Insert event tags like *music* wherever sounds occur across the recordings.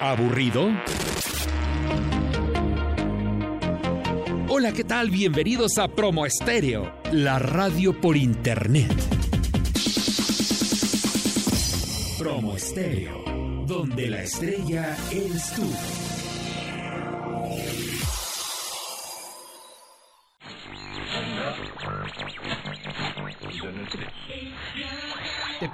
¿Aburrido? Hola, ¿qué tal? Bienvenidos a Promo Estéreo, la radio por internet. Promo Estéreo, donde la estrella eres tú.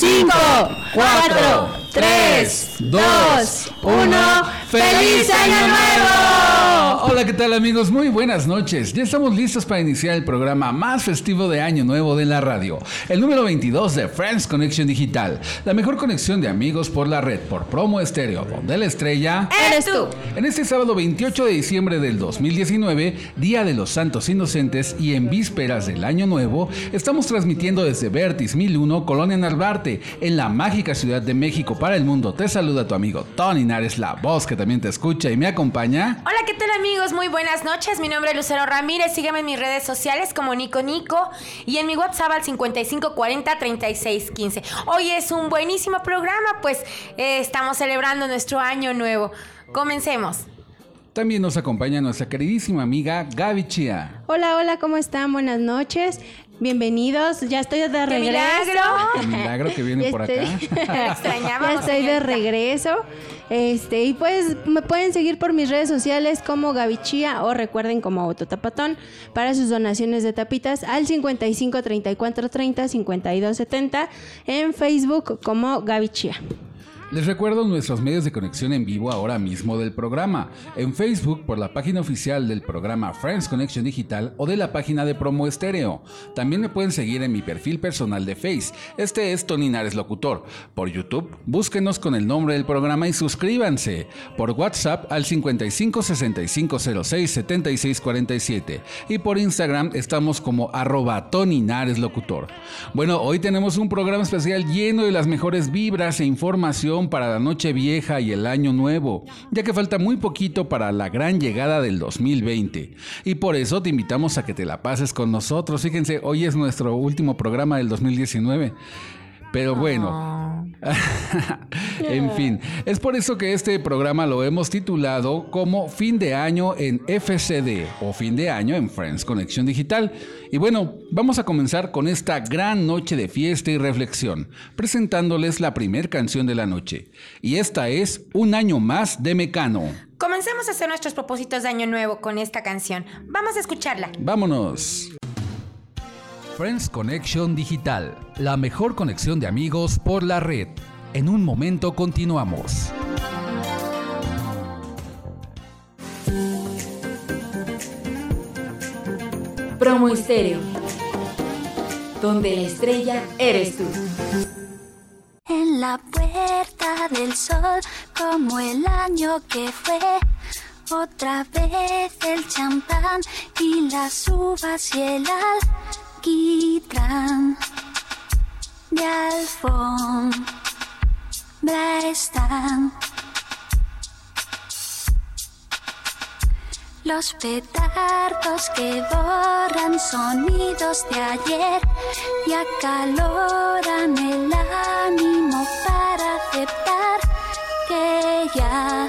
Cinco, cuatro, tres, dos, uno. ¡Feliz Año Nuevo! Hola, ¿qué tal amigos? Muy buenas noches. Ya estamos listos para iniciar el programa más festivo de Año Nuevo de la radio. El número 22 de Friends Connection Digital. La mejor conexión de amigos por la red, por promo estéreo, donde la estrella... ¡Eres tú! En este sábado 28 de diciembre del 2019, Día de los Santos Inocentes y en vísperas del Año Nuevo, estamos transmitiendo desde Vertis 1001, Colonia Narvarte, en la mágica Ciudad de México para el mundo. Te saluda tu amigo Tony Nares, la voz que también te escucha y me acompaña. Hola, ¿qué tal amigos? Muy buenas noches. Mi nombre es Lucero Ramírez. Sígueme en mis redes sociales como Nico Nico y en mi WhatsApp al 5540 3615. Hoy es un buenísimo programa, pues eh, estamos celebrando nuestro año nuevo. Comencemos. También nos acompaña nuestra queridísima amiga Gaby Chia. Hola, hola, ¿cómo están? Buenas noches. Bienvenidos, ya estoy de regreso. milagro! *laughs* Qué milagro que viene por acá. Extrañábamos, *laughs* ya estoy de regreso. Este, y pues me pueden seguir por mis redes sociales como Gavichía o recuerden como Autotapatón para sus donaciones de tapitas al 55 34 30 52 70 en Facebook como Gavichía. Les recuerdo nuestros medios de conexión en vivo ahora mismo del programa. En Facebook por la página oficial del programa Friends Connection Digital o de la página de Promo Estéreo. También me pueden seguir en mi perfil personal de Face. Este es Tony Nares Locutor. Por YouTube, búsquenos con el nombre del programa y suscríbanse. Por WhatsApp al 55 65 06 76 47. Y por Instagram estamos como arroba Tony Nares Locutor. Bueno, hoy tenemos un programa especial lleno de las mejores vibras e información para la noche vieja y el año nuevo, ya que falta muy poquito para la gran llegada del 2020. Y por eso te invitamos a que te la pases con nosotros. Fíjense, hoy es nuestro último programa del 2019. Pero bueno, *laughs* en fin, es por eso que este programa lo hemos titulado como Fin de Año en FCD o Fin de Año en Friends Conexión Digital. Y bueno, vamos a comenzar con esta gran noche de fiesta y reflexión, presentándoles la primer canción de la noche. Y esta es Un año más de Mecano. Comencemos a hacer nuestros propósitos de año nuevo con esta canción. Vamos a escucharla. Vámonos. Friends Connection Digital, la mejor conexión de amigos por la red. En un momento continuamos. Promo Estéreo, donde la estrella eres tú. En la puerta del sol, como el año que fue, otra vez el champán y las uvas y el alquitrán de alfombra están. Los petardos que borran sonidos de ayer y acaloran el ánimo para aceptar que ya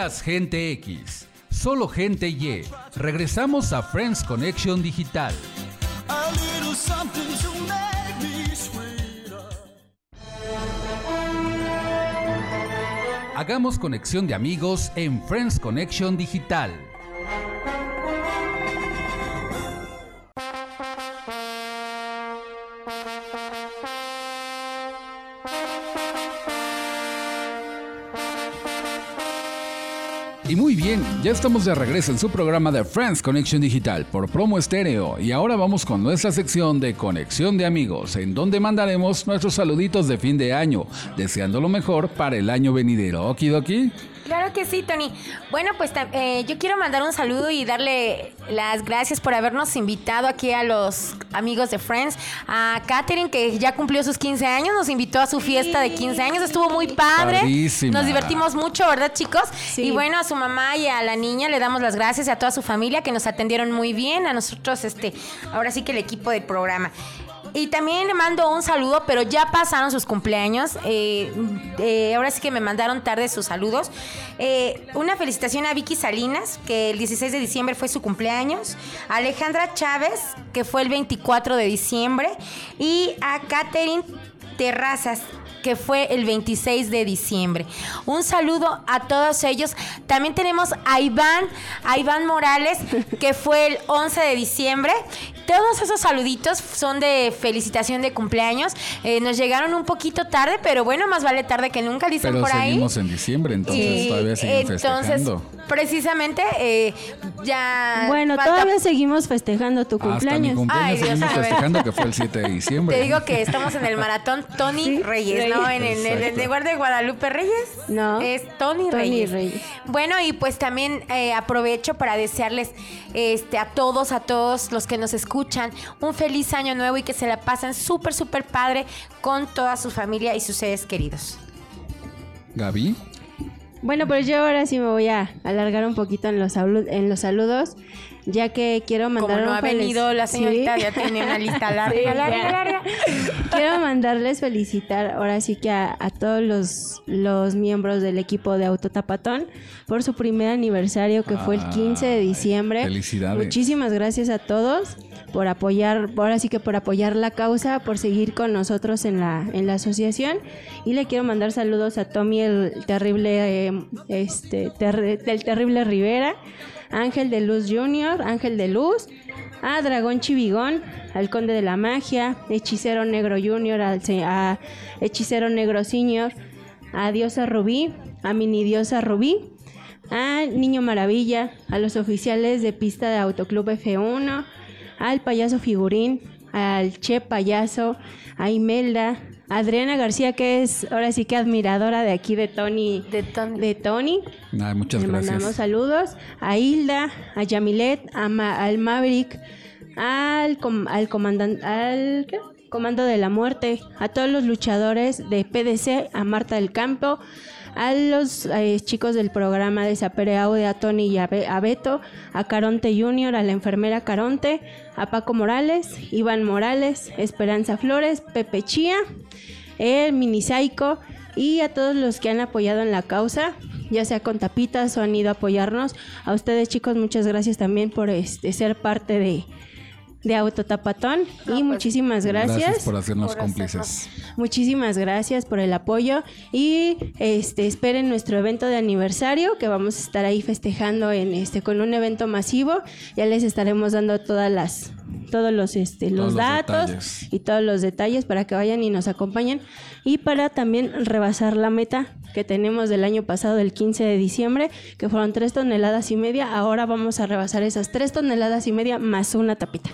Seas gente X, solo gente Y. Regresamos a Friends Connection Digital. Hagamos conexión de amigos en Friends Connection Digital. Ya estamos de regreso en su programa de Friends Connection Digital por Promo Estéreo y ahora vamos con nuestra sección de Conexión de Amigos, en donde mandaremos nuestros saluditos de fin de año, deseando lo mejor para el año venidero. ¿Okidoki? Claro que sí, Tony. Bueno, pues eh, yo quiero mandar un saludo y darle las gracias por habernos invitado aquí a los amigos de Friends. A Katherine, que ya cumplió sus 15 años, nos invitó a su fiesta de 15 años. Estuvo muy padre. Padrísima. Nos divertimos mucho, ¿verdad, chicos? Sí. Y bueno, a su mamá y a la niña le damos las gracias y a toda su familia que nos atendieron muy bien. A nosotros, este, ahora sí que el equipo del programa. Y también le mando un saludo, pero ya pasaron sus cumpleaños. eh, eh, ahora sí que me mandaron tarde sus saludos. Eh, una felicitación a Vicky Salinas, que el 16 de diciembre fue su cumpleaños. A Alejandra Chávez, que fue el 24 de diciembre. Y a Catherine Terrazas, que fue el 26 de diciembre. Un saludo a todos ellos. También tenemos a Iván, a Iván Morales, que fue el 11 de diciembre. Todos esos saluditos son de felicitación de cumpleaños. Eh, nos llegaron un poquito tarde, pero bueno, más vale tarde que nunca, dicen Pero por ahí. seguimos en diciembre, entonces Y todavía siguen entonces, festejando. Precisamente, eh, ya. Bueno, falta- todavía seguimos festejando tu Hasta mi cumpleaños. cumpleaños Ay, Dios, seguimos festejando que fue el 7 de *laughs* diciembre. Te digo que estamos en el maratón Tony Sí, Reyes, ¿no? En, el- en el Exacto. lugar de Guadalupe Reyes. No. Es Tony, Tony Reyes. Reyes. Bueno, y pues también eh, aprovecho para desearles este, a todos, a todos los que nos escuchan, un feliz año nuevo y que se la pasen súper, súper padre con toda su familia y sus seres queridos. Gaby. Bueno, pues yo ahora sí me voy a alargar un poquito en los, salu- en los saludos. ya que quiero Como mandar no un ha venido la señorita, Sí. ya tiene una lista larga, *laughs* Sí, larga, larga. Quiero mandarles felicitar ahora sí que a, a todos los, los miembros del equipo de Autotapatón por su primer aniversario que fue el 15 de diciembre. felicidades. Muchísimas gracias a todos por apoyar, ahora sí que por apoyar la causa, por seguir con nosotros en la, en la asociación. Y le quiero mandar saludos a Tommy el terrible, eh, este, del terrible Rivera, Ángel de Luz Junior, Ángel de Luz, a Dragón Chivigón, al Conde de la Magia, Hechicero Negro Junior, al a Hechicero Negro Senior, a Diosa Rubí, a Mini Diosa Rubí, a Niño Maravilla, a los oficiales de pista de Autoclub F1, al Payaso Figurín, al Che Payaso, a Imelda, a Adriana García, que es ahora sí que admiradora de aquí de Tony. De Tony. De Tony. Ay, muchas Le gracias. mandamos saludos a Hilda, a Yamilet, a Ma- al Maverick, al, com- al comandante, al ¿qué? Comando de la Muerte, a todos los luchadores de PDC, a Marta del Campo, a los eh, chicos del programa de Sapere Aude, a Tony y a, Be- a Beto, a Caronte Junior, a la enfermera Caronte, a Paco Morales, Iván Morales, Esperanza Flores, Pepe Chía, el mini Psycho y a todos los que han apoyado en la causa, ya sea con tapitas o han ido a apoyarnos. A ustedes chicos, muchas gracias también por este, ser parte de, de Autotapatón y muchísimas gracias. Gracias por hacernos por cómplices. Muchísimas gracias por el apoyo y este esperen nuestro evento de aniversario que vamos a estar ahí festejando en este con un evento masivo. Ya les estaremos dando todas las todos los este los los datos detalles. y todos los detalles para que vayan y nos acompañen y para también rebasar la meta que tenemos del año pasado del 15 de diciembre que fueron tres toneladas y media ahora vamos a rebasar esas tres toneladas y media más una tapita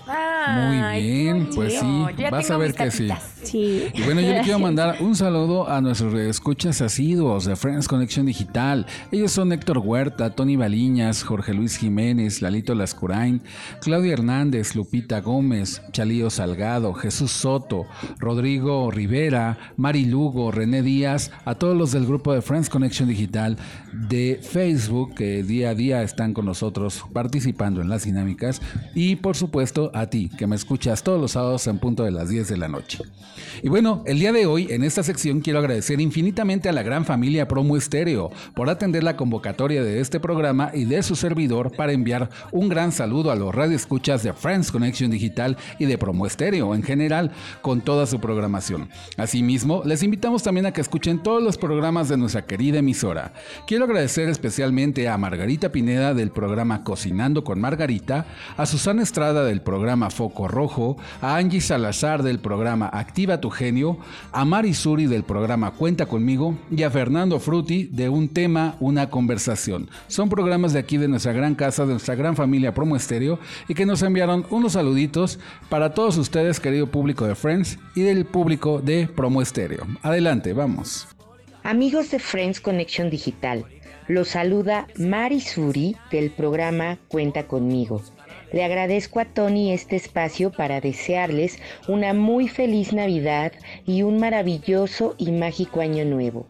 Muy bien, pues sí. Ya vas a ver que sí. sí Y bueno, yo le quiero mandar un saludo a nuestros escuchas asiduos de Friends Connection Digital. Ellos son Héctor Huerta, Tony Baliñas, Jorge Luis Jiménez, Lalito Lascurain, Claudia Hernández, Lupita Gómez, Chalío Salgado, Jesús Soto, Rodrigo Rivera, Mari Lugo, René Díaz, a todos los del grupo de Friends Connection Digital de Facebook que día a día están con nosotros participando en las dinámicas y por supuesto a ti que me escuchas todos los sábados en punto de las 10 de la noche. Y bueno, el día de hoy en esta sección quiero agradecer infinitamente a la gran familia Promo Estéreo por atender la convocatoria de este programa y de su servidor para enviar un gran saludo a los radioescuchas de Friends Connection Digital y de Promo Estéreo en general con toda su programación. Asimismo, les invitamos también a que escuchen todos los programas de nuestra querida emisora. Quiero agradecer especialmente a Margarita Pineda del programa Cocinando con Margarita, a Susana Estrada del programa Foco Rojo, a Angie Salazar del programa Activa tu Genio, a Mari Suri del programa Cuenta conmigo y a Fernando Fruti de Un tema, una conversación. Son programas de aquí de nuestra gran casa, de nuestra gran familia Promo Estéreo y que nos enviaron unos saluditos para todos ustedes, querido público de Friends y del público de Promo Estéreo. Adelante, vamos. Amigos de Friends Connection Digital, los saluda Mari Suri del programa Cuenta conmigo. Le agradezco a Tony este espacio para desearles una muy feliz Navidad y un maravilloso y mágico año nuevo.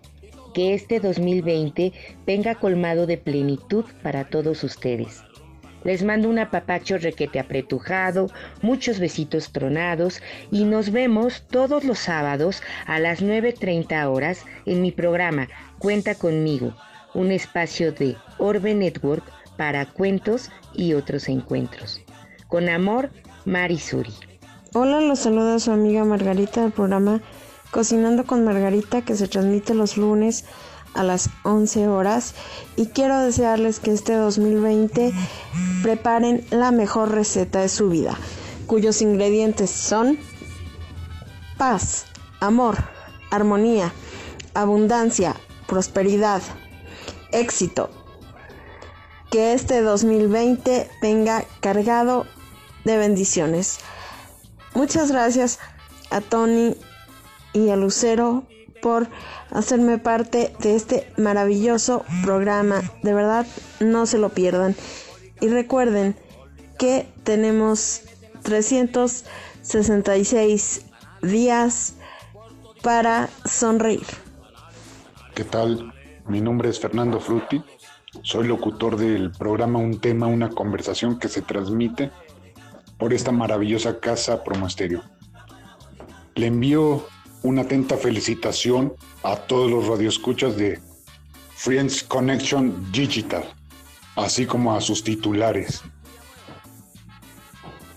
Que este 2020 venga colmado de plenitud para todos ustedes. Les mando un apapacho requete apretujado, muchos besitos tronados y nos vemos todos los sábados a las 9.30 horas en mi programa Cuenta conmigo, un espacio de Orbe Network para cuentos y otros encuentros. Con amor, Mari Suri. Hola, los saluda su amiga Margarita del programa Cocinando con Margarita que se transmite los lunes a las 11 horas y quiero desearles que este 2020 preparen la mejor receta de su vida, cuyos ingredientes son paz, amor, armonía, abundancia, prosperidad, éxito. Que este 2020 venga cargado de bendiciones. Muchas gracias a Tony y a Lucero por hacerme parte de este maravilloso programa. De verdad, no se lo pierdan. Y recuerden que tenemos 366 días para sonreír. ¿Qué tal? Mi nombre es Fernando Frutti Soy locutor del programa Un tema, una conversación que se transmite por esta maravillosa casa Promo Estéreo. Le envío una atenta felicitación a todos los radioescuchas de Friends Connection Digital, así como a sus titulares.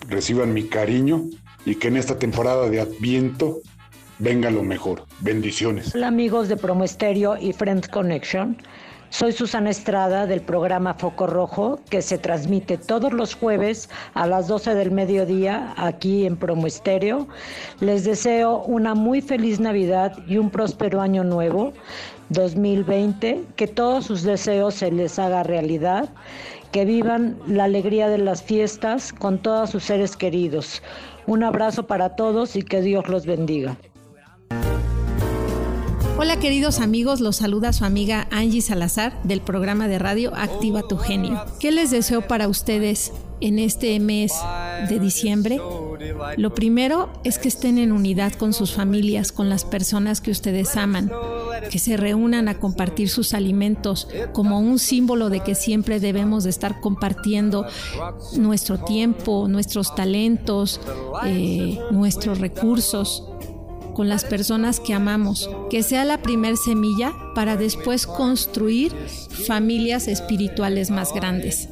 Reciban mi cariño y que en esta temporada de Adviento venga lo mejor. Bendiciones. Hola amigos de Promo Estéreo y Friends Connection. Soy Susana Estrada del programa Foco Rojo que se transmite todos los jueves a las 12 del mediodía aquí en Promo Estéreo. Les deseo una muy feliz Navidad y un próspero año nuevo 2020, que todos sus deseos se les haga realidad, que vivan la alegría de las fiestas con todos sus seres queridos. Un abrazo para todos y que Dios los bendiga. Hola queridos amigos, los saluda su amiga Angie Salazar del programa de radio Activa tu Genio. ¿Qué les deseo para ustedes en este mes de diciembre? Lo primero es que estén en unidad con sus familias, con las personas que ustedes aman, que se reúnan a compartir sus alimentos como un símbolo de que siempre debemos de estar compartiendo nuestro tiempo, nuestros talentos, eh, nuestros recursos con las personas que amamos, que sea la primer semilla para después construir familias espirituales más grandes.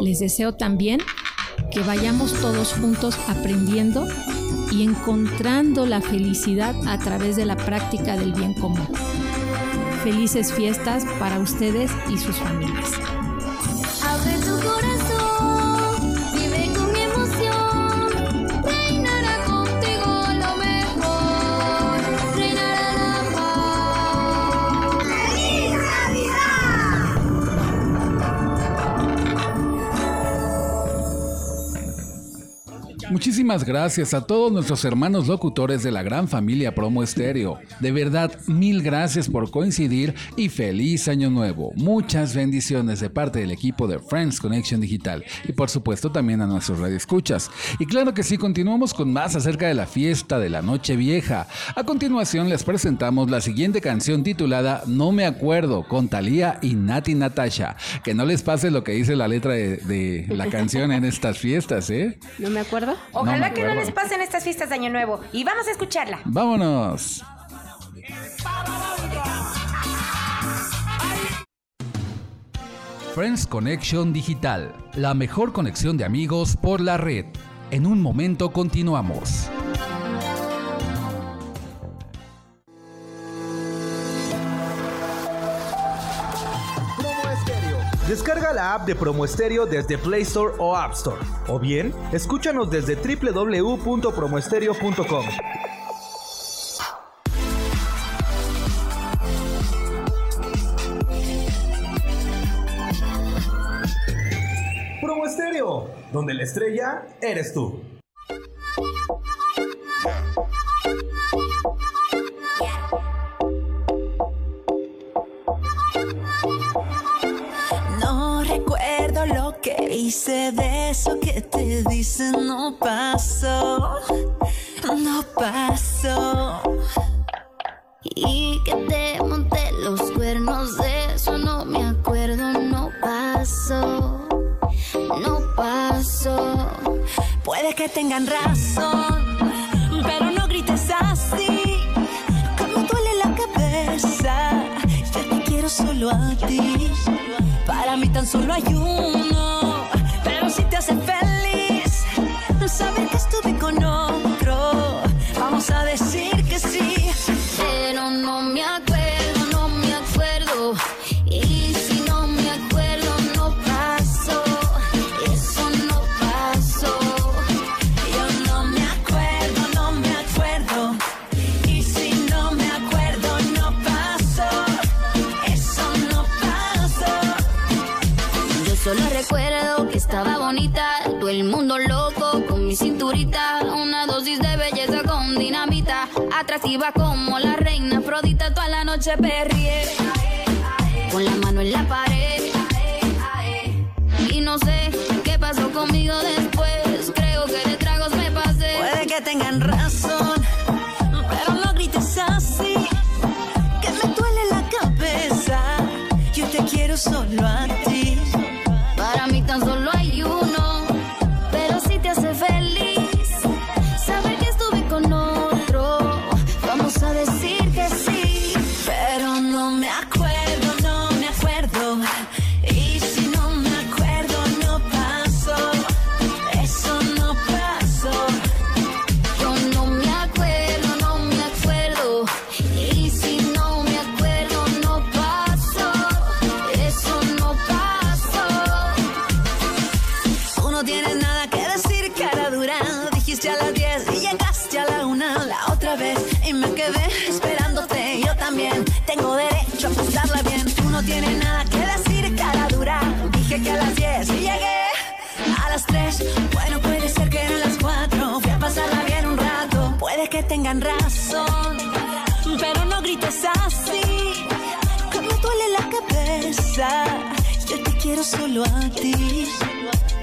Les deseo también que vayamos todos juntos aprendiendo y encontrando la felicidad a través de la práctica del bien común. Felices fiestas para ustedes y sus familias. Muchísimas gracias a todos nuestros hermanos locutores de la gran familia Promo Estéreo. De verdad, mil gracias por coincidir y feliz año nuevo. Muchas bendiciones de parte del equipo de Friends Connection Digital y por supuesto también a nuestros radioescuchas. Y claro que sí, continuamos con más acerca de la fiesta de la Noche Vieja. A continuación les presentamos la siguiente canción titulada No me acuerdo con Thalía y Nati Natasha. Que no les pase lo que dice la letra de, de la canción en estas fiestas, ¿eh? *laughs* ¿No me acuerdo? Ojalá que no les pasen estas fiestas de Año Nuevo. Y vamos a escucharla. Vámonos. Friends Connection Digital, la mejor conexión de amigos por la red. En un momento continuamos. Descarga la app de Promo Estéreo desde Play Store o App Store. O bien, escúchanos desde www.promoestereo.com. Promo Estéreo, donde la estrella eres tú. Hice de eso que te dicen no pasó, no pasó. Y que te monté los cuernos de eso no me acuerdo, no pasó, no pasó. Puede que tengan razón, pero no grites así. Que duele la cabeza. Yo te quiero solo a ti. Para mí tan solo hay uno. Saber que cinturita, una dosis de belleza con dinamita, atractiva como la reina Afrodita, toda la noche perrié, con la mano en la pared, y no sé qué pasó conmigo después, creo que de tragos me pasé. Puede que tengan razón, pero no grites así. Que me duele la cabeza. Yo te quiero solo a ti. Yo te quiero solo a ti.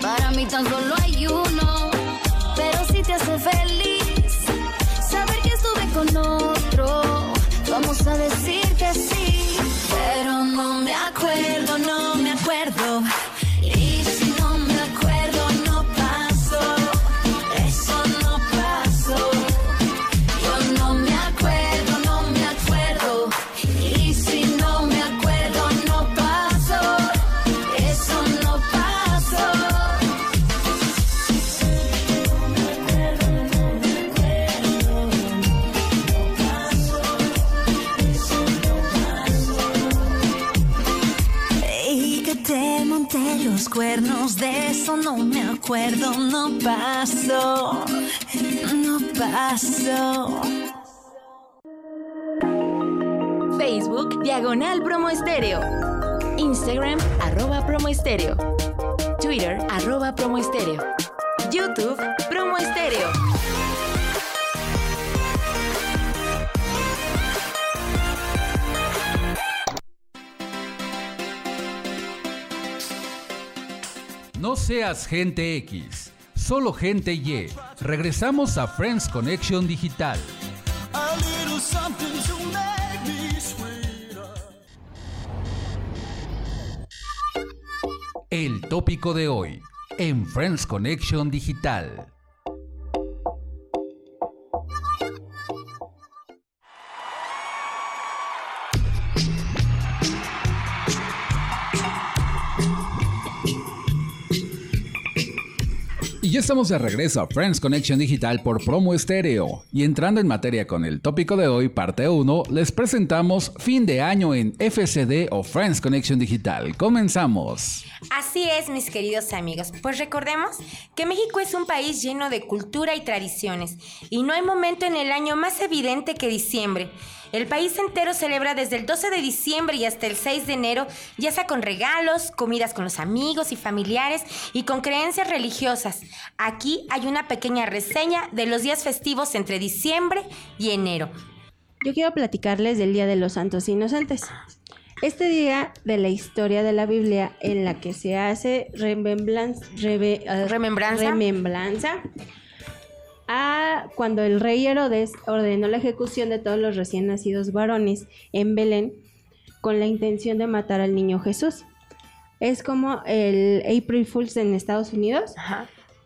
Para mí tan solo hay uno, pero si te hace feliz, no pasó, no pasó. Facebook Diagonal Promo Estéreo. Instagram arroba promo estéreo. Twitter arroba promo estéreo. YouTube Promo Estéreo. No seas gente X, solo gente Y. Regresamos a Friends Connection Digital. El tópico de hoy en Friends Connection Digital. Y ya estamos de regreso a Friends Connection Digital por Promo Estéreo. Y entrando en materia con el tópico de hoy, parte 1, les presentamos fin de año en FCD o Friends Connection Digital. Comenzamos. Así es, mis queridos amigos. Pues recordemos que México es un país lleno de cultura y tradiciones, y no hay momento en el año más evidente que diciembre. El país entero celebra desde el 12 de diciembre y hasta el 6 de enero, ya sea con regalos, comidas con los amigos y familiares y con creencias religiosas. Aquí hay una pequeña reseña de los días festivos entre diciembre y enero. Yo quiero platicarles del Día de los Santos Inocentes. Este día de la historia de la Biblia en la que se hace Remembranza. remembranza a cuando el rey Herodes ordenó la ejecución de todos los recién nacidos varones en Belén con la intención de matar al niño Jesús. Es como el April Fools en Estados Unidos,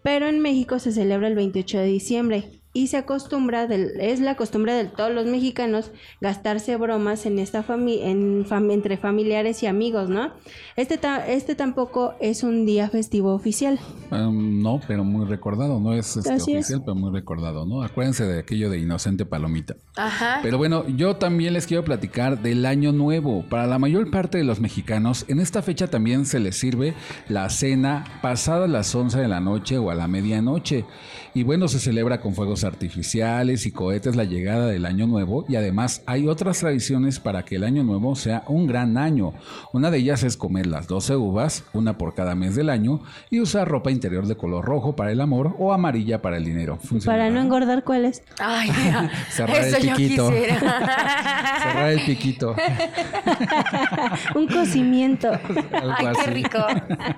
pero en México se celebra el 28 de diciembre y se acostumbra, del- es la costumbre de todos los mexicanos gastarse bromas en esta fami- en fam- entre familiares y amigos, ¿no? Este, ta- este tampoco es un día festivo oficial. Um, no, pero muy recordado. No es este, es. oficial, pero muy recordado, ¿no? Acuérdense de aquello de Inocente Palomita. Ajá. Pero bueno, yo también les quiero platicar del Año Nuevo. Para la mayor parte de los mexicanos, en esta fecha también se les sirve la cena pasada las 11 de la noche o a la medianoche. Y bueno, se celebra con fuegos artificiales y cohetes la llegada del Año Nuevo. Y además hay otras tradiciones para que el Año Nuevo sea un gran año. Una de ellas es comer las 12 uvas, una por cada mes del año, y usar ropa interior de color rojo para el amor o amarilla para el dinero. Funciona, Para no engordar, ¿cuáles? Ay, *laughs* Cerrar eso el yo piquito. quisiera. *laughs* Cerrar el piquito. *laughs* Un cocimiento. Ay, qué rico.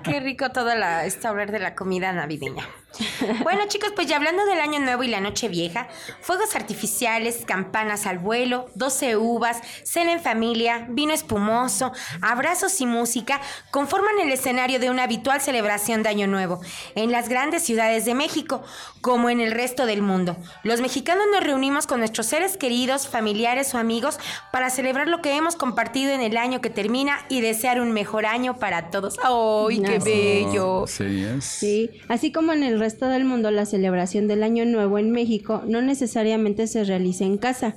Qué rico toda la esta olor de la comida navideña. Bueno, chicos, pues ya hablando del Año Nuevo y la Noche Vieja, fuegos artificiales, campanas al vuelo, 12 uvas, cena en familia, vino espumoso, abrazos y música conforman el escenario de una habitual celebración de Año Nuevo en las grandes ciudades de México, como en el resto del mundo. Los mexicanos nos reunimos con nuestros seres queridos, familiares o amigos para celebrar lo que hemos compartido en el año que termina y desear un mejor año para todos. ¡Ay, qué bello! Sí, es. Sí, así como en el resto del mundo la celebración del Año Nuevo en México no necesariamente se realiza en casa.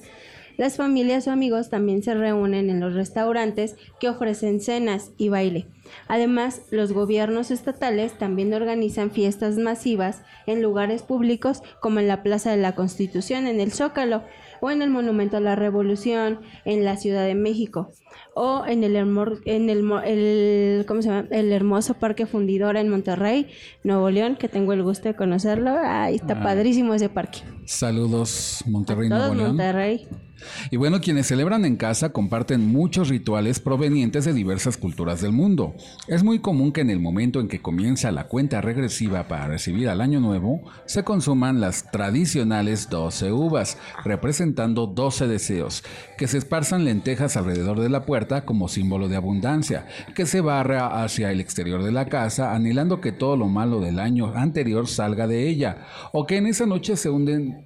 Las familias o amigos también se reúnen en los restaurantes que ofrecen cenas y baile. Además, los gobiernos estatales también organizan fiestas masivas en lugares públicos como en la Plaza de la Constitución, en el Zócalo, o en el Monumento a la Revolución, en la Ciudad de México, o en el, en el, el- ¿cómo se llama? el hermoso Parque Fundidora en Monterrey, Nuevo León, que tengo el gusto de conocerlo. Ahí está Ah. padrísimo ese parque. Saludos, Monterrey, Nuevo León. Monterrey. Y bueno, quienes celebran en casa comparten muchos rituales provenientes de diversas culturas del mundo. Es muy común que en el momento en que comienza la cuenta regresiva para recibir al año nuevo, se consuman las tradicionales 12 uvas, representando 12 deseos, que se esparzan lentejas alrededor de la puerta como símbolo de abundancia, que se barra hacia el exterior de la casa anhelando que todo lo malo del año anterior salga de ella, o que en esa noche se,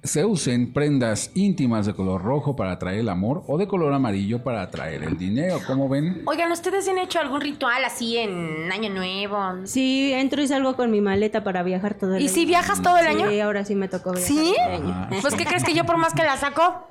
se usen prendas íntimas de color rojo para atraer el amor o de color amarillo para atraer el dinero. ¿Cómo ven? Oigan, ¿ustedes han hecho algún ritual así en Año Nuevo? Sí, entro y salgo con mi maleta para viajar todo el ¿Y año. si viajas todo el año? Sí, ahora sí me tocó viajar. ¿Sí? año. Ah, Pues, ¿qué crees que yo por más que la saco?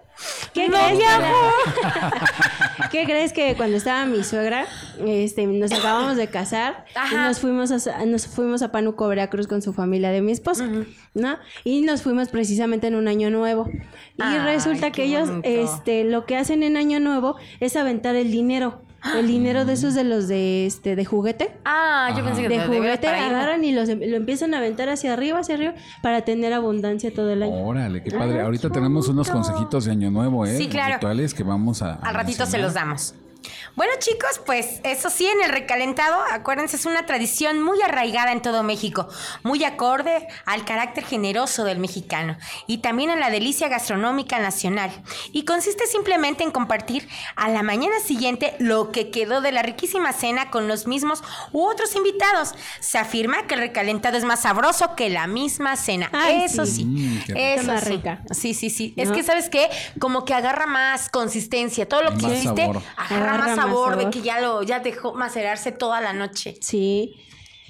¿Qué no crees? *laughs* ¿Qué crees que cuando estaba mi suegra, este, nos acabamos de casar y nos fuimos a, nos fuimos a Panuco, Veracruz con su familia de mi esposo, ¿no? Y nos fuimos precisamente en un año nuevo. Y Ay, resulta que ellos, bonito. este, lo que hacen en año nuevo es aventar el dinero. El *gasps* dinero de esos de los de este de juguete. Ah, yo pensé que de juguete agarran y los, lo empiezan a aventar hacia arriba, hacia arriba, para tener abundancia todo el año. Órale, qué padre. Ahorita tenemos unos consejitos de año nuevo, ¿eh? Sí, claro. Rituales que vamos a. a Al ratito se los damos. Bueno chicos, pues eso sí, en el recalentado, acuérdense, es una tradición muy arraigada en todo México, muy acorde al carácter generoso del mexicano y también a la delicia gastronómica nacional. Y consiste simplemente en compartir a la mañana siguiente lo que quedó de la riquísima cena con los mismos u otros invitados. Se afirma que el recalentado es más sabroso que la misma cena. Ay, eso sí. sí, Mm, eso más sí. rica. Sí, sí, sí. Es que, ¿sabes qué? Como que agarra más consistencia. Todo lo que Más hiciste sabor. Agarra más sabor, de que ya lo ya dejó macerarse toda la noche. Sí.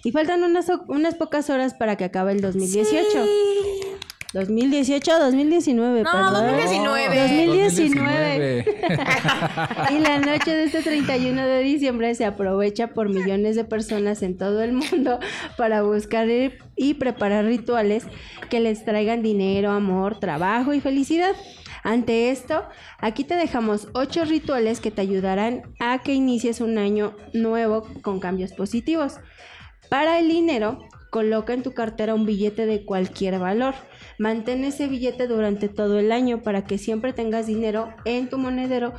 Y faltan unas, unas pocas horas para que acabe el 2018. 2018, 2019, No, perdón. 2019. 2019. *laughs* y la noche de este 31 de diciembre se aprovecha por millones de personas en todo el mundo para buscar y preparar rituales que les traigan dinero, amor, trabajo y felicidad. Ante esto, aquí te dejamos ocho rituales que te ayudarán a que inicies un año nuevo con cambios positivos. Para el dinero, coloca en tu cartera un billete de cualquier valor. Mantén ese billete durante todo el año para que siempre tengas dinero en tu monedero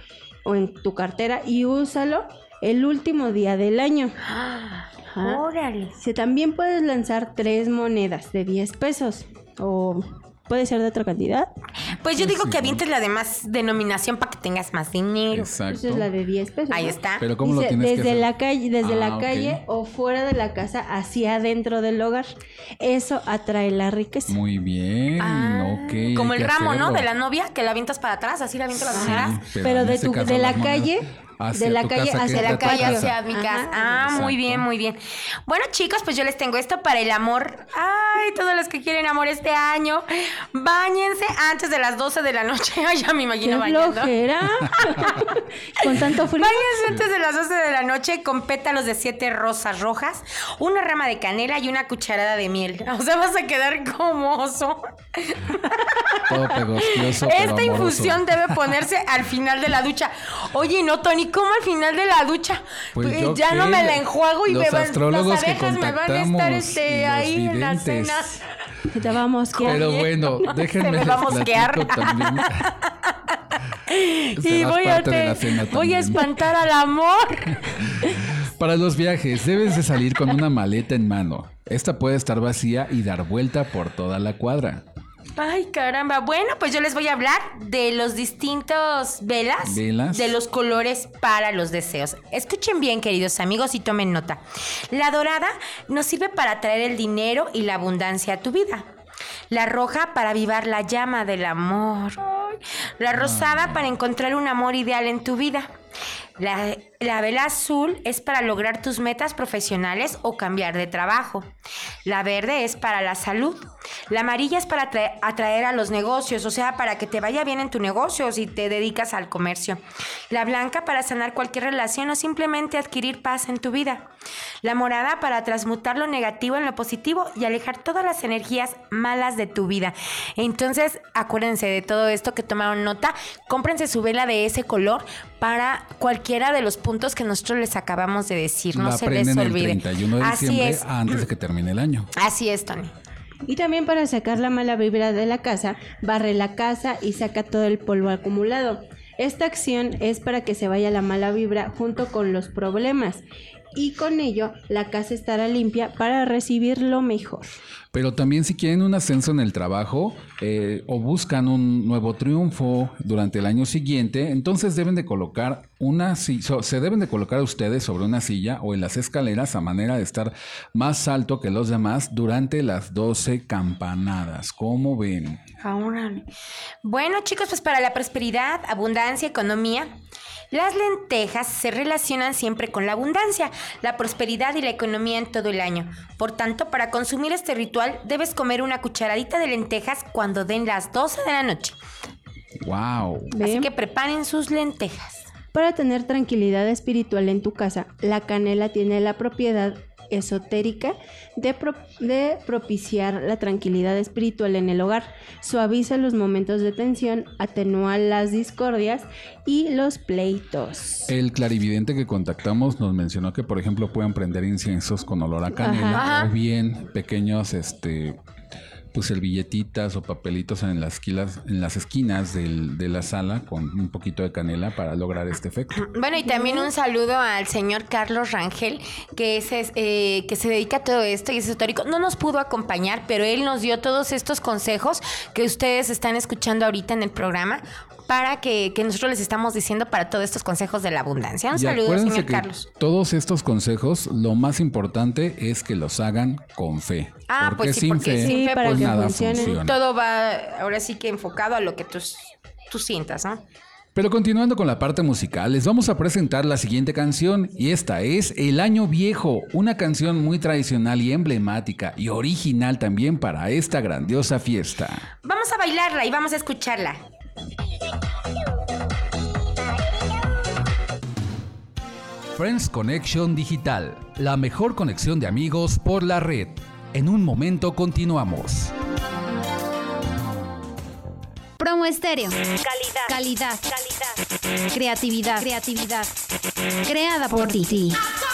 o en tu cartera y úsalo el último día del año. *gasps* Ajá. Órale. Si también puedes lanzar tres monedas de 10 pesos o puede ser de otra cantidad. Pues yo digo que avientes la de más denominación para que tengas más dinero. Exacto. Esa es la de 10 pesos. Ahí está. Pero ¿cómo lo Dice, tienes que desde hacer? la calle, desde Ah, la ok. calle o fuera de la casa hacia adentro del hogar. Eso atrae la riqueza. Muy bien, ok. Como el ramo, ¿no? De la novia, que la avientas para atrás, así la avientas las Sí, monedas. pero, de este tu- caso de la las calle, hacia de la calle casa, hacia la calle casa. hacia mi casa. Ajá. Ah, muy bien, muy bien. Bueno, chicos, pues yo les tengo esto para el amor. Ay, todos los que quieren amor este año, bañense antes de las 12 de la noche. *laughs* Ay, ya me ¡Qué imagino bañando. *laughs* Con tanto frío. Báñense antes de las 12 de la noche con pétalos de siete rosas rojas, una rama de canela y una cucharada de miel. O sea, vas a quedar como oso. Todo pegostioso, pero Esta infusión debe ponerse al final de la ducha. Oye, no, Tony, ¿cómo al final de la ducha? Pues Pues yo ya qué, no me la enjuago y los me van, astrólogos las que abejas me van a estar este, ahí en la cena. Te vamos Pero bueno, déjenme *laughs* Se me va a les mosquear. platico también. *laughs* Y voy a, te- voy a espantar al amor. *laughs* Para los viajes, debes de salir con una maleta en mano. Esta puede estar vacía y dar vuelta por toda la cuadra. Ay, caramba. Bueno, pues yo les voy a hablar de los distintos velas, Velas. de los colores para los deseos. Escuchen bien, queridos amigos, y tomen nota. La dorada nos sirve para traer el dinero y la abundancia a tu vida. La roja para avivar la llama del amor. La rosada para encontrar un amor ideal en tu vida. La, la vela azul es para lograr tus metas profesionales o cambiar de trabajo. La verde es para la salud. La amarilla es para atraer, a los negocios, o sea, para que te vaya bien en tu negocio si te dedicas al comercio. La blanca para sanar cualquier relación o simplemente adquirir paz en tu vida. La morada para transmutar lo negativo en lo positivo y alejar todas las energías malas de tu vida. Entonces, acuérdense de todo esto que tomaron nota. Cómprense su vela de ese color para cualquiera de los puntos que nosotros les acabamos de decir. No la se les prenden el olvide. 31 de Así diciembre es. antes de que termine el año. Así es, Tony. Y también para sacar la mala vibra de la casa, barre la casa y saca todo el polvo acumulado. Esta acción es para que se vaya la mala vibra junto con los problemas y con ello la casa estará limpia para recibir lo mejor. Pero también si quieren un ascenso en el trabajo eh, o buscan un nuevo triunfo durante el año siguiente, entonces deben de colocar una si- so- se deben de colocar ustedes sobre una silla o en las escaleras a manera de estar más alto que los demás durante las 12 campanadas. ¿Cómo ven? Ahora. Bueno, chicos, pues para la prosperidad, abundancia, economía, las lentejas se relacionan siempre con la abundancia, la prosperidad y la economía en todo el año. Por tanto, para consumir este ritual, debes comer una cucharadita de lentejas cuando den las 12 de la noche. Wow. Así que preparen sus lentejas. Para tener tranquilidad espiritual en tu casa, la canela tiene la propiedad esotérica de, pro- de propiciar la tranquilidad espiritual en el hogar, suaviza los momentos de tensión, atenúa las discordias y los pleitos. El clarividente que contactamos nos mencionó que, por ejemplo, pueden prender inciensos con olor a canela Ajá. o bien pequeños, este, pues servilletitas o papelitos en las esquinas, en las esquinas del- de la sala con un poquito de canela para lograr este efecto. *clears throat* Bueno, y también un saludo al señor Carlos Rangel, que, es, eh, que se dedica a todo esto y es esotérico. No nos pudo acompañar, pero él nos dio todos estos consejos que ustedes están escuchando ahorita en el programa para que, que nosotros les estamos diciendo para todos estos consejos de la abundancia. Un Y saludo, acuérdense señor que Carlos. todos estos consejos, lo más importante es que los hagan con fe. Ah, porque pues sí, sin porque fe, sin fe, para pues que nada funcione. funciona. Todo va ahora sí que enfocado a lo que tú, tú sientas, ¿no? Pero continuando con la parte musical, les vamos a presentar la siguiente canción y esta es El Año Viejo, una canción muy tradicional y emblemática y original también para esta grandiosa fiesta. Vamos a bailarla y vamos a escucharla. Friends Connection Digital, la mejor conexión de amigos por la red. En un momento continuamos. Promo Estéreo. Calidad. Calidad. Creatividad. Creatividad. Creada por ti. ¡Epa,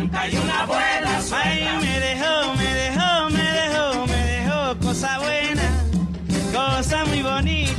Ay, me dejó, me dejó, me dejó, me dejó cosa buena, cosa muy bonita.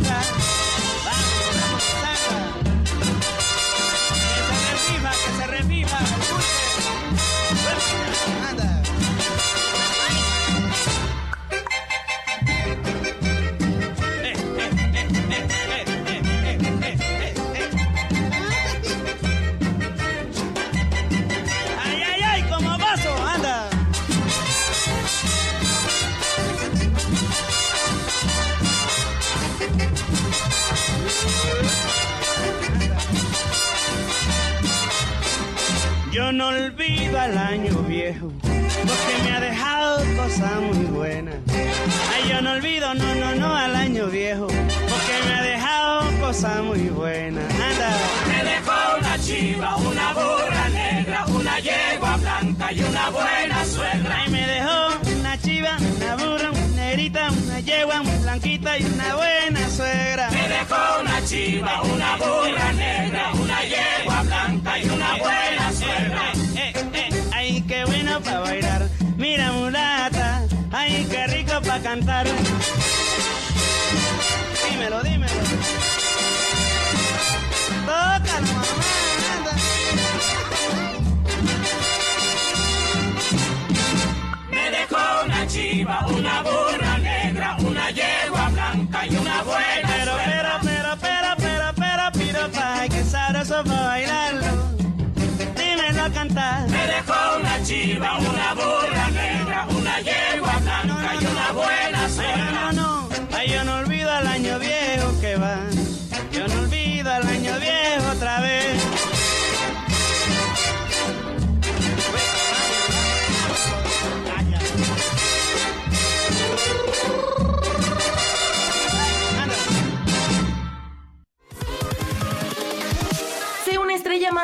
Cantar.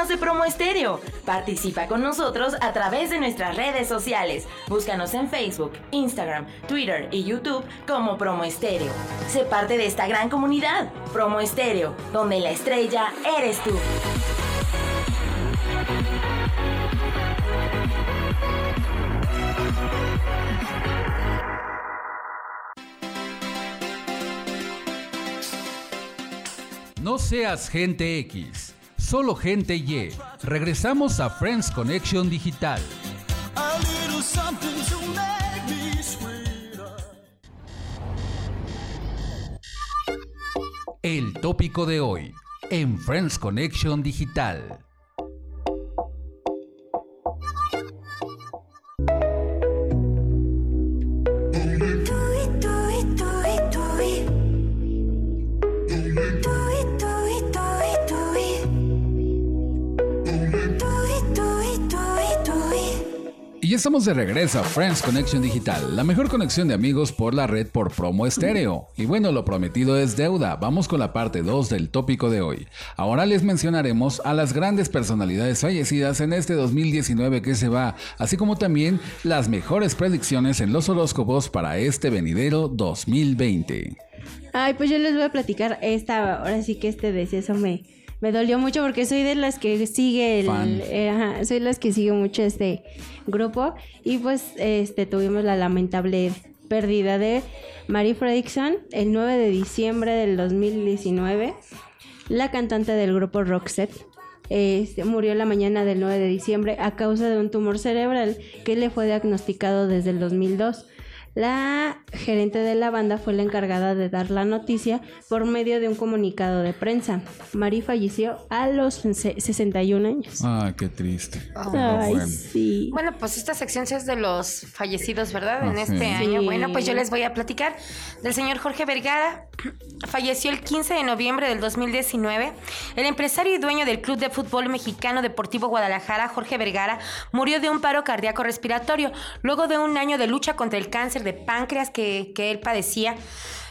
De Promo Estéreo. Participa con nosotros a través de nuestras redes sociales. Búscanos en Facebook, Instagram, Twitter y YouTube como Promo Estéreo. Sé parte de esta gran comunidad, Promo Estéreo, donde la estrella eres tú. No seas gente X, solo gente Y. Regresamos a Friends Connection Digital. El tópico de hoy en Friends Connection Digital. Estamos de regreso a Friends Connection Digital, la mejor conexión de amigos por la red por promo estéreo. Y bueno, lo prometido es deuda. Vamos con la parte 2 del tópico de hoy. Ahora les mencionaremos a las grandes personalidades fallecidas en este 2019 que se va, así como también las mejores predicciones en los horóscopos para este venidero 2020. Ay, pues yo les voy a platicar esta, ahora sí que este deceso me, me dolió mucho porque soy de las que sigue el, eh, ajá, soy las que sigue mucho este grupo y pues este tuvimos la lamentable pérdida de Marie Fredrickson el 9 de diciembre del 2019, la cantante del grupo Roxette. Este, murió la mañana del 9 de diciembre a causa de un tumor cerebral que le fue diagnosticado desde el 2002. La gerente de la banda fue la encargada de dar la noticia por medio de un comunicado de prensa. Marie falleció a los se- 61 años. Ah, qué triste. Ay, bueno. sí. Bueno, pues esta sección es de los fallecidos, ¿verdad? En Ajá. este año. Bueno, pues yo les voy a platicar del señor Jorge Vergara. Falleció el 15 de noviembre del 2019. El empresario y dueño del Club de Fútbol Mexicano Deportivo Guadalajara, Jorge Vergara, murió de un paro cardíaco respiratorio luego de un año de lucha contra el cáncer de páncreas que, que él padecía.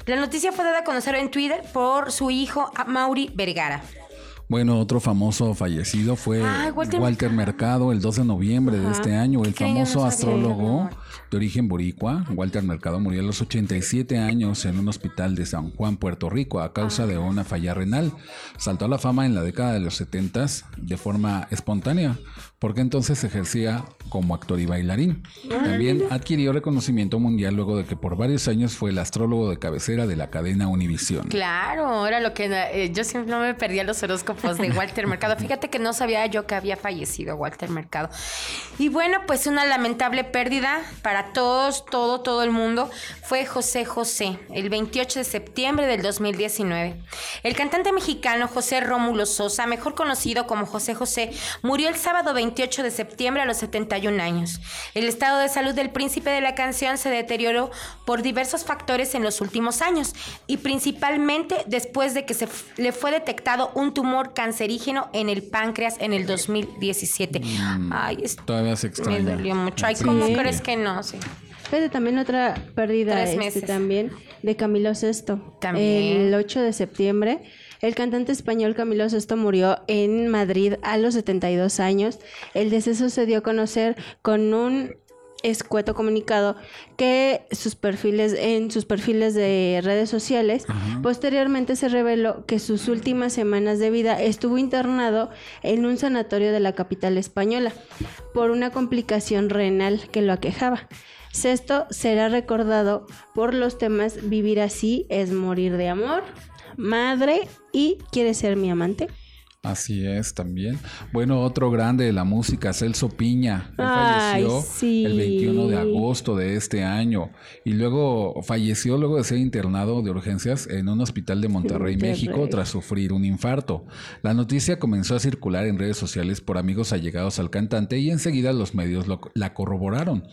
La noticia fue dada a conocer en Twitter por su hijo Mauri Vergara. Bueno, otro famoso fallecido fue Ay, Walter Walter, Mercado el 2 de noviembre de este año. El no famoso sabía. De origen boricua, Walter Mercado, murió a los 87 años en un hospital de San Juan, Puerto Rico, a causa de una falla renal. Saltó a la fama en la década de los 70 de forma espontánea, porque entonces ejercía como actor y bailarín. También adquirió reconocimiento mundial luego de que por varios años fue el astrólogo de cabecera de la cadena Univisión. Claro, era lo que eh, yo siempre no me perdía los horóscopos de Walter Mercado. Fíjate que no sabía yo que había fallecido Walter Mercado. Y bueno, pues una lamentable pérdida para todos, todo, todo el mundo, fue José José, el 28 de septiembre del 2019. El cantante mexicano José Rómulo Sosa, mejor conocido como José José, murió el sábado 28 de septiembre a los 71 años. El estado de salud del príncipe de la canción se deterioró por diversos factores en los últimos años y principalmente después de que se le fue detectado un tumor cancerígeno en el páncreas en el 2017. Mm, Ay, Todavía se me extraña. dolió mucho. Ay, Sí. ¿cómo crees que no? Sí. Fíjate, también otra pérdida Tres este, meses. también de Camilo Sesto. También. El 8 de septiembre, el cantante español Camilo Sesto murió en Madrid a los 72 años. El deceso se dio a conocer con un escueto comunicado que sus perfiles en sus perfiles de redes sociales posteriormente se reveló que sus últimas semanas de vida estuvo internado en un sanatorio de la capital española por una complicación renal que lo aquejaba. Sexto será recordado por los temas Vivir así es morir de amor, Madre y Quiere ser mi amante. Así es, también. Bueno, otro grande de la música, Celso Piña. Él Ay, falleció sí. el 21 de agosto de este año y luego falleció luego de ser internado de urgencias en un hospital de Monterrey, *laughs* Monterrey. México, tras sufrir un infarto. La noticia comenzó a circular en redes sociales por amigos allegados al cantante y enseguida los medios lo- la corroboraron.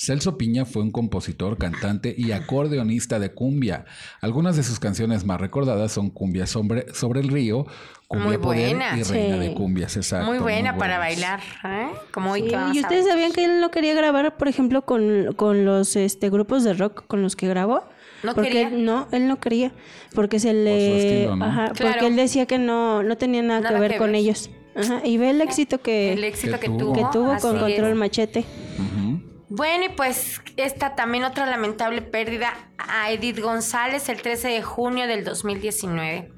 Celso Piña fue un compositor, cantante y acordeonista de cumbia. Algunas de sus canciones más recordadas son Cumbia sobre, sobre el río, Cumbia Muy Poder buena. y Reina Sí. de Cumbias, exacto. muy buena para bailar, ¿eh? Como hoy Sí, ¿Y ustedes sabían que él no quería grabar, por ejemplo, con, con los este, grupos de rock con los que grabó? ¿No porque quería? él- no, él no quería, porque se le, Por su estilo, ¿no? ajá, Claro. porque él decía que no, no tenía nada, Nada que ver que con ellos. Ajá, y ve el éxito que, El éxito Que que, tuvo. que con es. Control Machete. Ujú. Bueno, y pues esta también otra lamentable pérdida a Edith González el 13 de junio del 2019.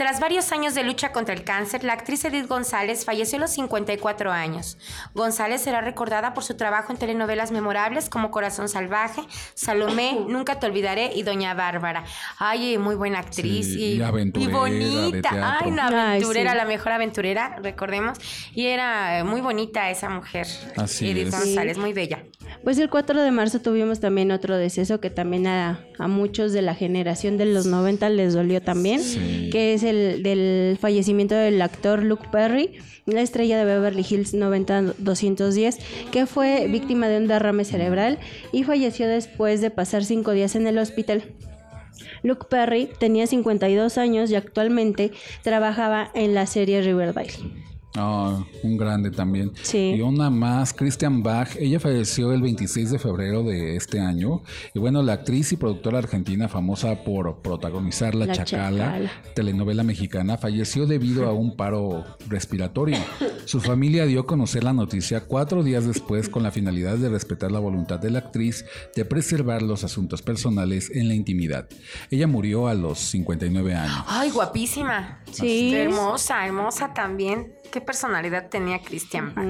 Tras varios años de lucha contra el cáncer, la actriz Edith González falleció a los 54 años. González será recordada por su trabajo en telenovelas memorables como Corazón Salvaje, Salomé, *laughs* Nunca te olvidaré y Doña Bárbara. Ay, muy buena actriz Sí, y, y aventurera de bonita. Ay, una Ay, aventurera, sí. la mejor aventurera, recordemos. Y era muy bonita esa mujer, Así Edith es. González, Sí. muy bella. Pues el 4 de marzo tuvimos también otro deceso que también a, a muchos de la generación de los 90 les dolió también, Sí. que es el del fallecimiento del actor Luke Perry, la estrella de Beverly Hills 90-210, que fue víctima de un derrame cerebral y falleció después de pasar cinco días en el hospital. Luke Perry tenía 52 años y actualmente trabajaba en la serie Riverdale. Ah, un grande también. Sí. Y una más, Christian Bach. Ella falleció el 26 de febrero de este año. Y bueno, la actriz y productora argentina famosa por protagonizar La, La Chacala, Chacala. telenovela mexicana, falleció debido a un paro respiratorio. Su familia dio a conocer la noticia cuatro días después con la finalidad de respetar la voluntad de la actriz de preservar los asuntos personales en la intimidad. Ella murió a los 59 años. Ay, guapísima. Sí. Hermosa, hermosa también. Qué personalidad tenía Cristian Bach.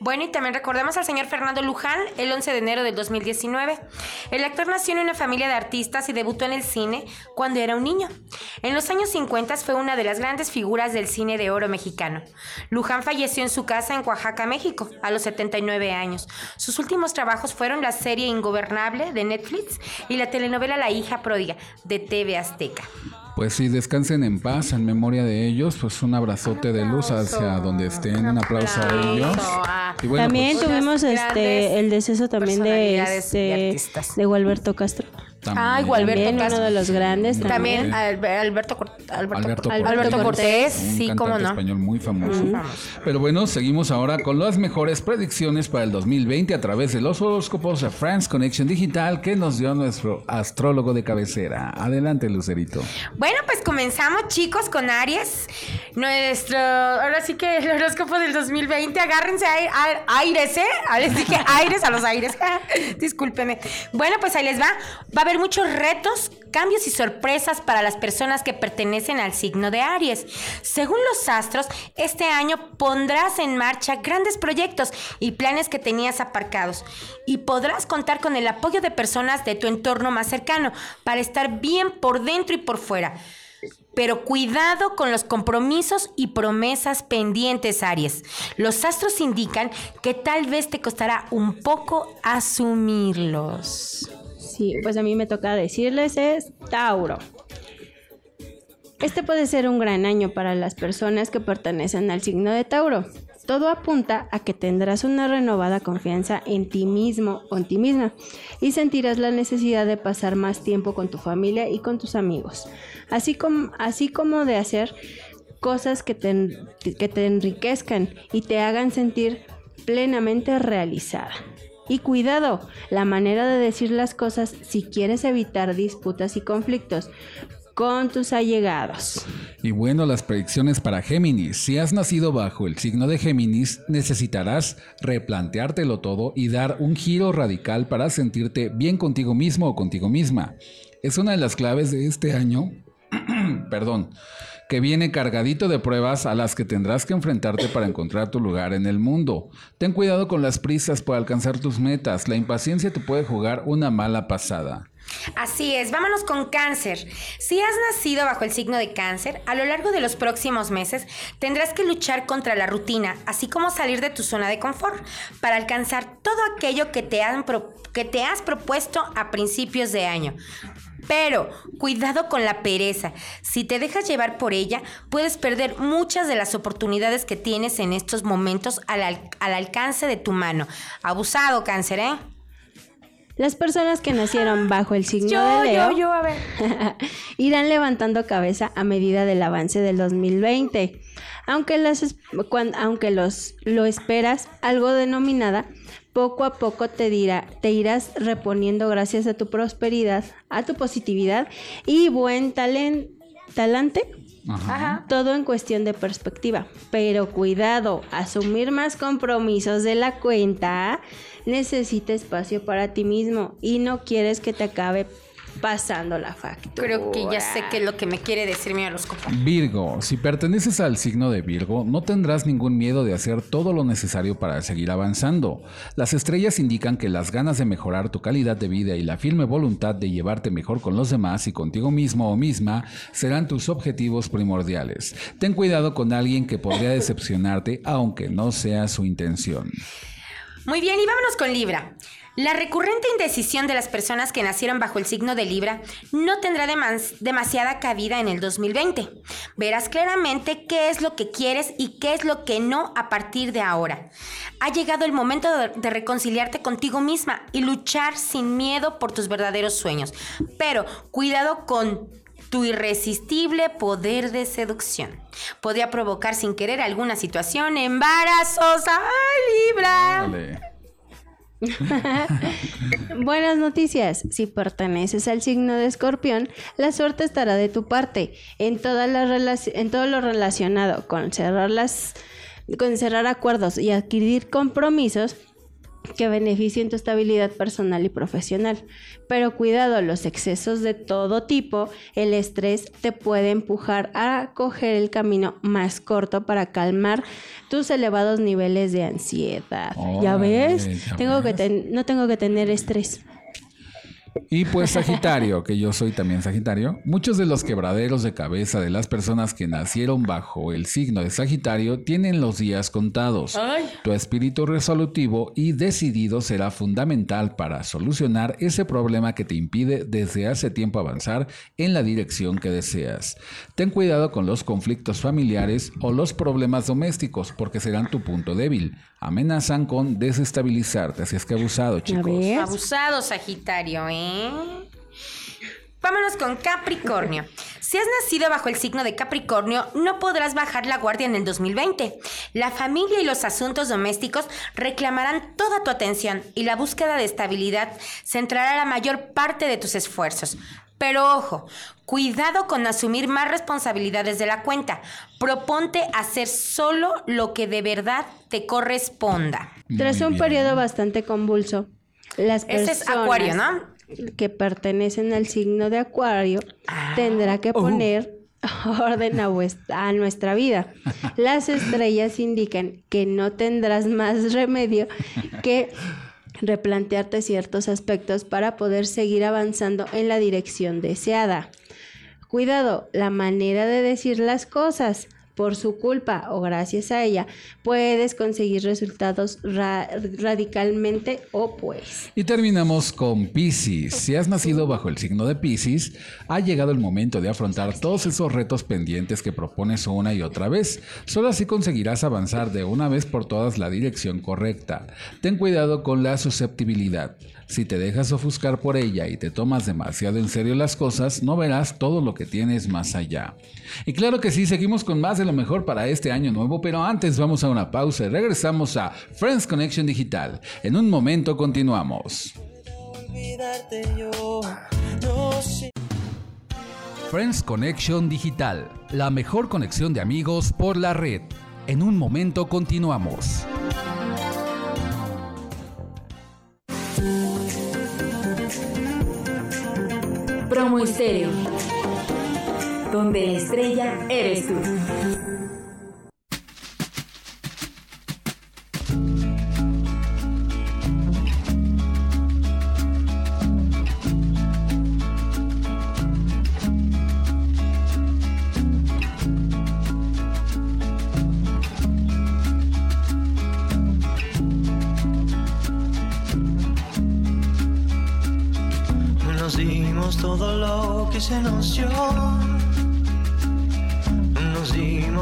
Bueno, y también recordemos al señor Fernando Luján el 11 de enero del 2019. El actor nació en una familia de artistas y debutó en el cine cuando era un niño. En los años 50 fue una de las grandes figuras del cine de oro mexicano. Luján falleció en su casa en Oaxaca, México, a los 79 años. Sus últimos trabajos fueron la serie Ingobernable de Netflix y la telenovela La hija pródiga de TV Azteca. Pues sí, descansen en paz, en memoria de ellos, pues un abrazote de luz hacia donde estén, un aplauso a ellos. Y bueno, también pues, tuvimos este el deceso también de este artistas. de Gualberto Castro. También. Ay, Gualberto También Castro. uno de los grandes También también. Albe- Alberto, Alberto, Alberto, Alberto Cortés, un sí, cómo no. español muy famoso. Muy famoso. Pero bueno, seguimos ahora con las mejores predicciones para el 2020 a través de los horóscopos de France Connection Digital que nos dio nuestro astrólogo de cabecera. Adelante, Lucerito. Bueno, pues comenzamos, chicos, con Aries. Nuestro, ahora sí que el horóscopo del 2020, agárrense a, a- aires, ¿eh? Ah, Les dije aires a los aires. *laughs* Discúlpeme. Bueno, pues ahí les va. Va a haber muchos retos, cambios y sorpresas para las personas que pertenecen al signo de Aries. Según los astros, este año pondrás en marcha grandes proyectos y planes que tenías aparcados. Y podrás contar con el apoyo de personas de tu entorno más cercano para estar bien por dentro y por fuera. Pero cuidado con los compromisos y promesas pendientes, Aries. Los astros indican que tal vez te costará un poco asumirlos. Sí, pues a mí me toca decirles es Tauro. Este puede ser un gran año para las personas que pertenecen al signo de Tauro. Todo apunta a que tendrás una renovada confianza en ti mismo o en ti misma y sentirás la necesidad de pasar más tiempo con tu familia y con tus amigos, así como, así como de hacer cosas que te, que te enriquezcan y te hagan sentir plenamente realizada. Y cuidado, la manera de decir las cosas si quieres evitar disputas y conflictos, con tus allegados. Y bueno, las predicciones para Géminis. Si has nacido bajo el signo de Géminis, necesitarás replanteártelo todo y dar un giro radical para sentirte bien contigo mismo o contigo misma. Es una de las claves de este año. *clears throat* Perdón que viene cargadito de pruebas a las que tendrás que enfrentarte para encontrar tu lugar en el mundo. Ten cuidado con las prisas para alcanzar tus metas. La impaciencia te puede jugar una mala pasada. Así es, vámonos con cáncer. Si has nacido bajo el signo de cáncer, a lo largo de los próximos meses tendrás que luchar contra la rutina, así como salir de tu zona de confort, para alcanzar todo aquello que te, han que te has propuesto a principios de año. Pero cuidado con la pereza. Si te dejas llevar por ella, puedes perder muchas de las oportunidades que tienes en estos momentos al, al alcance de tu mano. Abusado, cáncer, ¿eh? Las personas que nacieron bajo el signo de Leo yo, yo, a ver. *laughs* irán levantando cabeza a medida del avance del 2020. Aunque, las, aunque los, lo esperas algo denominada, poco a poco te, dirá, te irás reponiendo gracias a tu prosperidad, a tu positividad y buen talento talante. Todo en cuestión de perspectiva. Pero cuidado, asumir más compromisos de la cuenta necesita espacio para ti mismo y no quieres que te acabe pasando la factura. Creo que ya sé qué es lo que me quiere decir mi horóscopo. Virgo, si perteneces al signo de Virgo, no tendrás ningún miedo de hacer todo lo necesario para seguir avanzando. Las estrellas indican que las ganas de mejorar tu calidad de vida y la firme voluntad de llevarte mejor con los demás y contigo mismo o misma serán tus objetivos primordiales. Ten cuidado con alguien que podría decepcionarte aunque no sea su intención. Muy bien, y vámonos con Libra. La recurrente indecisión de las personas que nacieron bajo el signo de Libra no tendrá demasiada cabida en el 2020. Verás claramente qué es lo que quieres y qué es lo que no a partir de ahora. Ha llegado el momento de reconciliarte contigo misma y luchar sin miedo por tus verdaderos sueños. Pero cuidado con tu irresistible poder de seducción. Podría provocar sin querer alguna situación embarazosa. ¡Ay, Libra! *laughs* Buenas noticias. Si perteneces al signo de Escorpión, la suerte estará de tu parte en, en todo lo relacionado con cerrar las con cerrar acuerdos y adquirir compromisos que beneficien tu estabilidad personal y profesional. Pero cuidado, los excesos de todo tipo, el estrés te puede empujar a coger el camino más corto para calmar tus elevados niveles de ansiedad. ¿Ya ves? tengo que no tengo que tener estrés. Y pues Sagitario, que yo soy también Sagitario, muchos de los quebraderos de cabeza de las personas que nacieron bajo el signo de Sagitario tienen los días contados. Tu espíritu resolutivo y decidido será fundamental para solucionar ese problema que te impide desde hace tiempo avanzar en la dirección que deseas. Ten cuidado con los conflictos familiares o los problemas domésticos porque serán tu punto débil. Amenazan con desestabilizarte, así es que abusado, chicos. Abusado, Sagitario, ¿eh? Vámonos con Capricornio. Si has nacido bajo el signo de Capricornio, no podrás bajar la guardia en el 2020. La familia y los asuntos domésticos reclamarán toda tu atención y la búsqueda de estabilidad centrará la mayor parte de tus esfuerzos. Pero ojo, cuidado con asumir más responsabilidades de la cuenta. Proponte hacer solo lo que de verdad te corresponda. Tras un periodo bastante convulso, las personas... Ese es Acuario, ¿no? que pertenecen al signo de Acuario ah. tendrá que oh. poner *laughs* orden a, a, nuestra vida. *laughs* Las estrellas indican que no tendrás más remedio que replantearte ciertos aspectos para poder seguir avanzando en la dirección deseada. Cuidado, la manera de decir las cosas por su culpa o gracias a ella, puedes conseguir resultados radicalmente opuestos. Y terminamos con Pisces. Si has nacido bajo el signo de Pisces, ha llegado el momento de afrontar todos esos retos pendientes que propones una y otra vez. Solo así conseguirás avanzar de una vez por todas la dirección correcta. Ten cuidado con la susceptibilidad. Si te dejas ofuscar por ella y te tomas demasiado en serio las cosas, no verás todo lo que tienes más allá. Y claro que sí, seguimos con más de lo mejor para este año nuevo, pero antes vamos a una pausa y regresamos a Friends Connection Digital. En un momento continuamos. Friends Connection Digital, la mejor conexión de amigos por la red. En un momento continuamos. Promo Estéreo, donde la estrella eres tú. se nos dio. Nos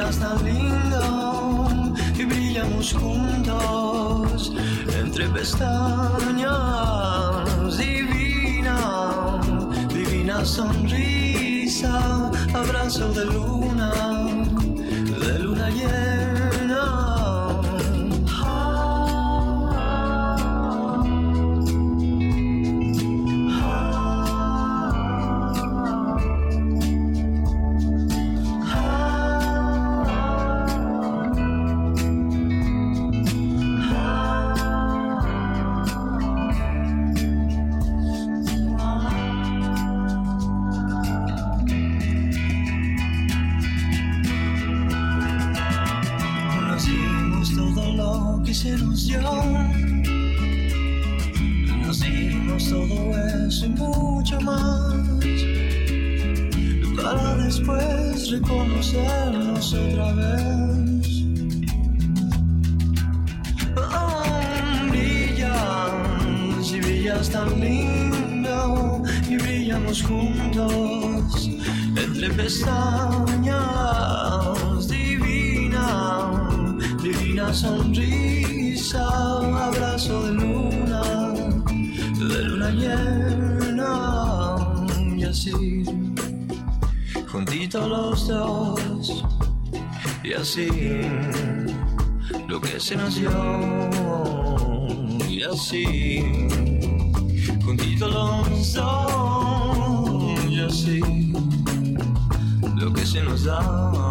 Brillas lindo y brillamos juntos entre pestañas. Divina, divina sonrisa, abrazo de luna, Así lo que se dio. Y así juntitos los dos. Y así lo que se nos da.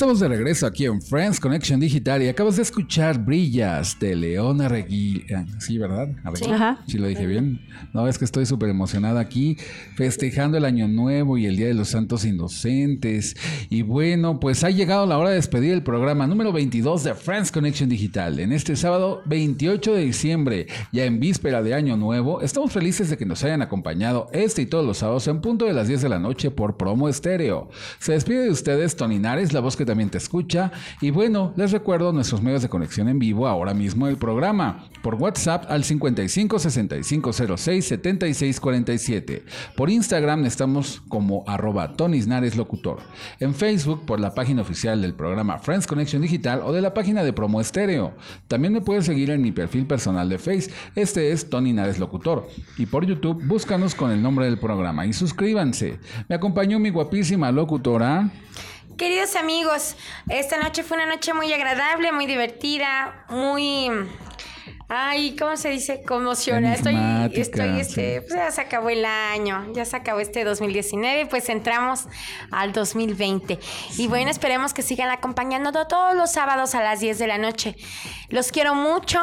Estamos de regreso aquí en Friends Connection Digital y acabas de escuchar Brillas de Leona Regui. Ah, Sí, ¿verdad? A ver, Sí. Sí lo dije bien. No, es que estoy súper emocionada aquí festejando el Año Nuevo y el Día de los Santos Inocentes. Y bueno, pues ha llegado la hora de despedir el programa número 22 de Friends Connection Digital. En este sábado 28 de diciembre, ya en víspera de Año Nuevo, estamos felices de que nos hayan acompañado este y todos los sábados en punto de las 10 de la noche por Promo Estéreo. Se despide de ustedes Tony Nares, la voz que también te escucha. Y bueno, les recuerdo nuestros medios de conexión en vivo ahora mismo del programa. Por WhatsApp al 55 65 06 76 47. Por Instagram estamos como arroba Tony Nares Locutor. En Facebook por la página oficial del programa Friends Connection Digital o de la página de Promo Estéreo. También me puedes seguir en mi perfil personal de Face. Este es Tony Nares Locutor. Y por YouTube búscanos con el nombre del programa y suscríbanse. Me acompañó mi guapísima locutora. Queridos amigos, esta noche fue una noche muy agradable, muy divertida, muy... Ay, ¿cómo se dice? Conmociona. Estoy, estoy, este, sí. pues ya se acabó el año, ya se acabó este 2019, pues entramos al 2020. Y bueno, esperemos que sigan acompañando todos los sábados a las 10 de la noche. Los quiero mucho,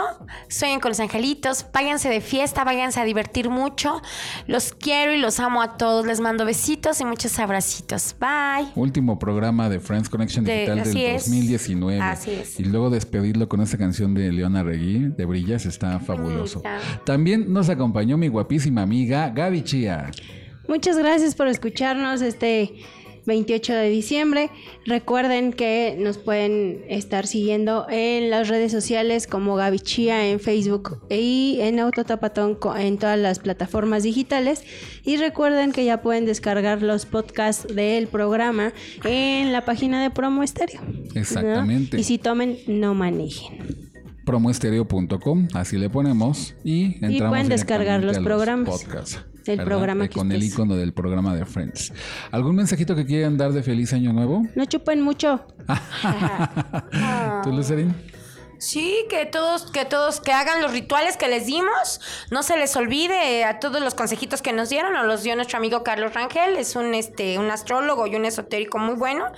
sueñen con los angelitos, váyanse de fiesta, váyanse a divertir mucho. Los quiero y los amo a todos. Les mando besitos y muchos abracitos. Bye. Último programa de Friends Connection De- Digital así del es. 2019. Así es. Y luego despedirlo con esta canción de Leona Regui, de Está fabuloso. También nos acompañó mi guapísima amiga Gaby Chía. Muchas gracias por escucharnos este 28 de diciembre. Recuerden que nos pueden estar siguiendo en las redes sociales como Gaby Chía en Facebook y en Autotapatón en todas las plataformas digitales. Y recuerden que ya pueden descargar los podcasts del programa en la página de Promo Estéreo. ¿no? Exactamente. Y si tomen, no manejen. promoestereo.com, así le ponemos y entramos pueden descargar los programas podcasts, del programa Eh, que con el icono del programa de Friends. ¿Algún mensajito que quieran dar de feliz año nuevo? No chupen mucho. *laughs* ¿Tú, Lucerín? Sí, que todos, que todos, que hagan los rituales que les dimos, no se les olvide a todos los consejitos que nos dieron, nos los dio nuestro amigo Carlos Rangel, es un este, un astrólogo y un esotérico muy bueno.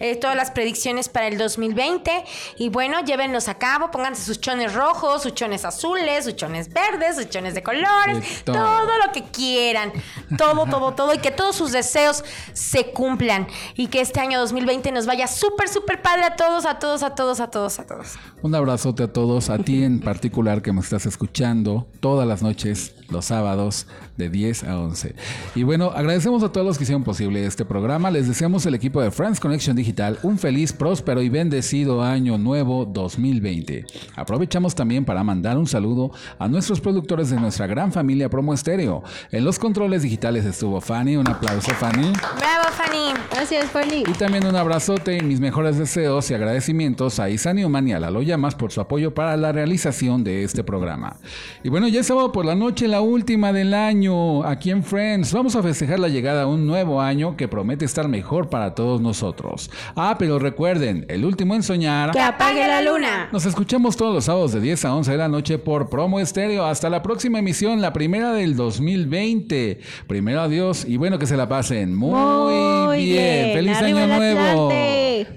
Eh, todas las predicciones para el 2020. Y bueno, llévenlos a cabo, pónganse sus chones rojos, sus chones azules, sus chones verdes, sus chones de colores, De todo. todo lo que quieran. Todo, todo, todo. Y que todos sus deseos se cumplan. Y que este año 2020 nos vaya súper, súper padre a todos, a todos, a todos, a todos, a todos. Abrazote a todos, a ti en particular que me estás escuchando todas las noches, los sábados, de 10 a 11. Y bueno, agradecemos a todos los que hicieron posible este programa. Les deseamos el equipo de Friends Connection Digital un feliz, próspero y bendecido año nuevo 2020. Aprovechamos también para mandar un saludo a nuestros productores de nuestra gran familia Promo Estéreo. En los controles digitales estuvo Fanny. Un aplauso, Fanny. Bravo, Fanny. Gracias, Fanny. Y también un abrazote y mis mejores deseos y agradecimientos a Isa Newman y a Lalo Por su apoyo para la realización de este programa. Y bueno, ya es sábado por la noche, la última del año, aquí en Friends. Vamos a festejar la llegada a un nuevo año que promete estar mejor para todos nosotros. Ah, pero recuerden, el último en soñar. Que apague la luna. Nos escuchamos todos los sábados de 10 a 11 de la noche por Promo Estéreo. Hasta la próxima emisión, la primera del 2020. Primero adiós y bueno, que se la pasen muy, Muy bien. bien. Feliz Arriba año nuevo.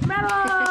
¡Bravo!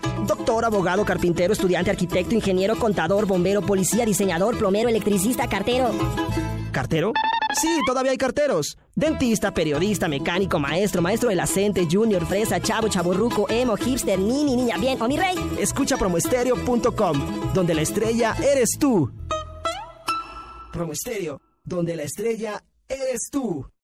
doctor, abogado, carpintero, estudiante, arquitecto, ingeniero, contador, bombero, policía, diseñador, plomero, electricista, cartero. ¿Cartero? Sí, todavía hay carteros. Dentista, periodista, mecánico, maestro, maestro de la CENTE, junior, fresa, chavo, chaborruco, emo, hipster, nini, niña, bien o mi rey. Escucha promoestereo.com, donde la estrella eres tú. Promoestereo, donde la estrella eres tú.